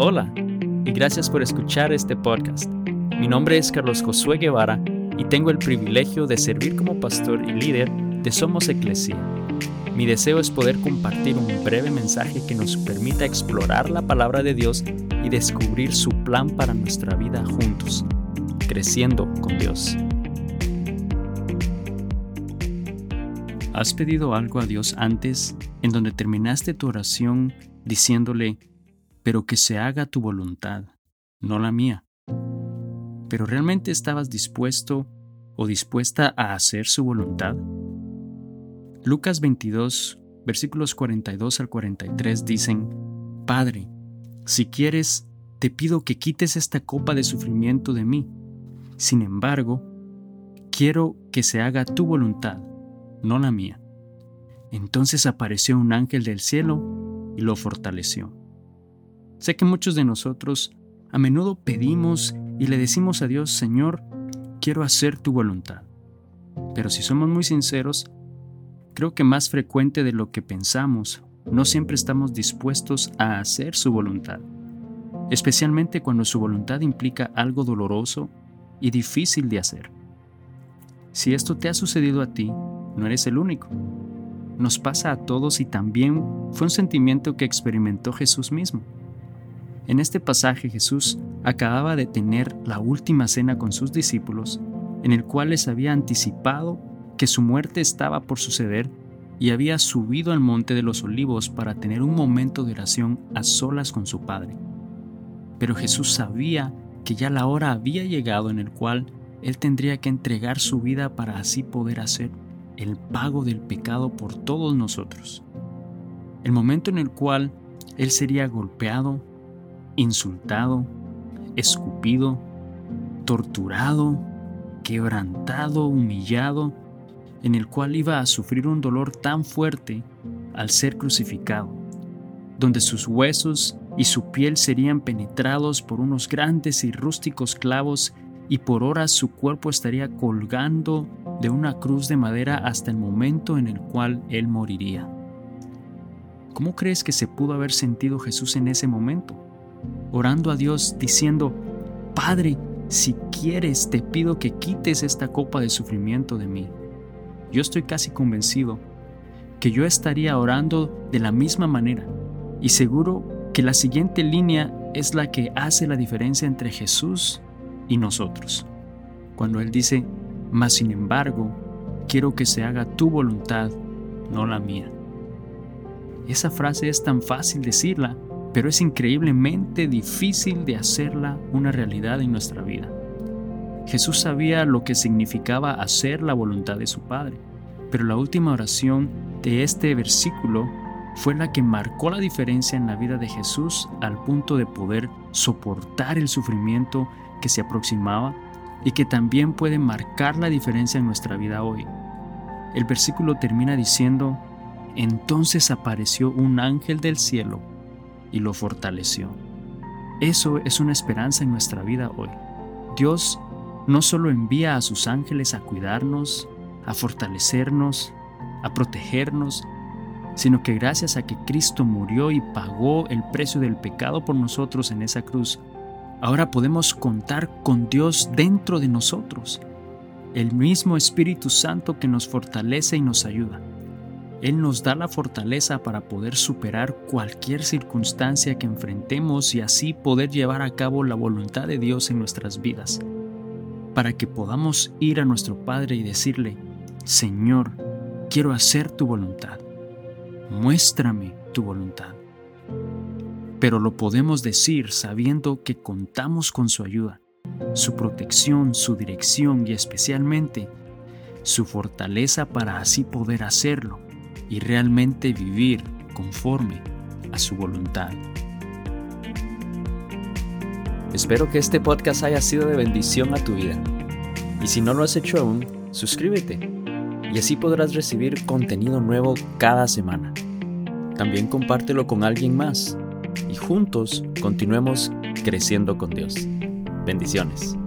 Hola y gracias por escuchar este podcast. Mi nombre es Carlos Josué Guevara y tengo el privilegio de servir como pastor y líder de Somos Eclesia. Mi deseo es poder compartir un breve mensaje que nos permita explorar la palabra de Dios y descubrir su plan para nuestra vida juntos, creciendo con Dios. ¿Has pedido algo a Dios antes en donde terminaste tu oración diciéndole, pero que se haga tu voluntad, no la mía. ¿Pero realmente estabas dispuesto o dispuesta a hacer su voluntad? Lucas 22, versículos 42 al 43 dicen, Padre, si quieres, te pido que quites esta copa de sufrimiento de mí. Sin embargo, quiero que se haga tu voluntad, no la mía. Entonces apareció un ángel del cielo y lo fortaleció. Sé que muchos de nosotros a menudo pedimos y le decimos a Dios, Señor, quiero hacer tu voluntad. Pero si somos muy sinceros, creo que más frecuente de lo que pensamos, no siempre estamos dispuestos a hacer su voluntad, especialmente cuando su voluntad implica algo doloroso y difícil de hacer. Si esto te ha sucedido a ti, no eres el único. Nos pasa a todos y también fue un sentimiento que experimentó Jesús mismo. En este pasaje Jesús acababa de tener la última cena con sus discípulos, en el cual les había anticipado que su muerte estaba por suceder y había subido al monte de los olivos para tener un momento de oración a solas con su Padre. Pero Jesús sabía que ya la hora había llegado en el cual Él tendría que entregar su vida para así poder hacer el pago del pecado por todos nosotros. El momento en el cual Él sería golpeado, insultado, escupido, torturado, quebrantado, humillado, en el cual iba a sufrir un dolor tan fuerte al ser crucificado, donde sus huesos y su piel serían penetrados por unos grandes y rústicos clavos y por horas su cuerpo estaría colgando de una cruz de madera hasta el momento en el cual él moriría. ¿Cómo crees que se pudo haber sentido Jesús en ese momento? Orando a Dios diciendo, Padre, si quieres, te pido que quites esta copa de sufrimiento de mí. Yo estoy casi convencido que yo estaría orando de la misma manera y seguro que la siguiente línea es la que hace la diferencia entre Jesús y nosotros. Cuando Él dice, mas sin embargo, quiero que se haga tu voluntad, no la mía. Esa frase es tan fácil decirla, pero es increíblemente difícil de hacerla una realidad en nuestra vida. Jesús sabía lo que significaba hacer la voluntad de su Padre, pero la última oración de este versículo fue la que marcó la diferencia en la vida de Jesús al punto de poder soportar el sufrimiento que se aproximaba y que también puede marcar la diferencia en nuestra vida hoy. El versículo termina diciendo, entonces apareció un ángel del cielo y lo fortaleció. Eso es una esperanza en nuestra vida hoy. Dios no solo envía a sus ángeles a cuidarnos, a fortalecernos, a protegernos, sino que gracias a que Cristo murió y pagó el precio del pecado por nosotros en esa cruz, ahora podemos contar con Dios dentro de nosotros, el mismo Espíritu Santo que nos fortalece y nos ayuda. Él nos da la fortaleza para poder superar cualquier circunstancia que enfrentemos y así poder llevar a cabo la voluntad de Dios en nuestras vidas, para que podamos ir a nuestro Padre y decirle, Señor, quiero hacer tu voluntad, muéstrame tu voluntad. Pero lo podemos decir sabiendo que contamos con su ayuda, su protección, su dirección y especialmente su fortaleza para así poder hacerlo y realmente vivir conforme a su voluntad. Espero que este podcast haya sido de bendición a tu vida. Y si no lo has hecho aún, suscríbete y así podrás recibir contenido nuevo cada semana. También compártelo con alguien más y juntos continuemos creciendo con Dios. Bendiciones.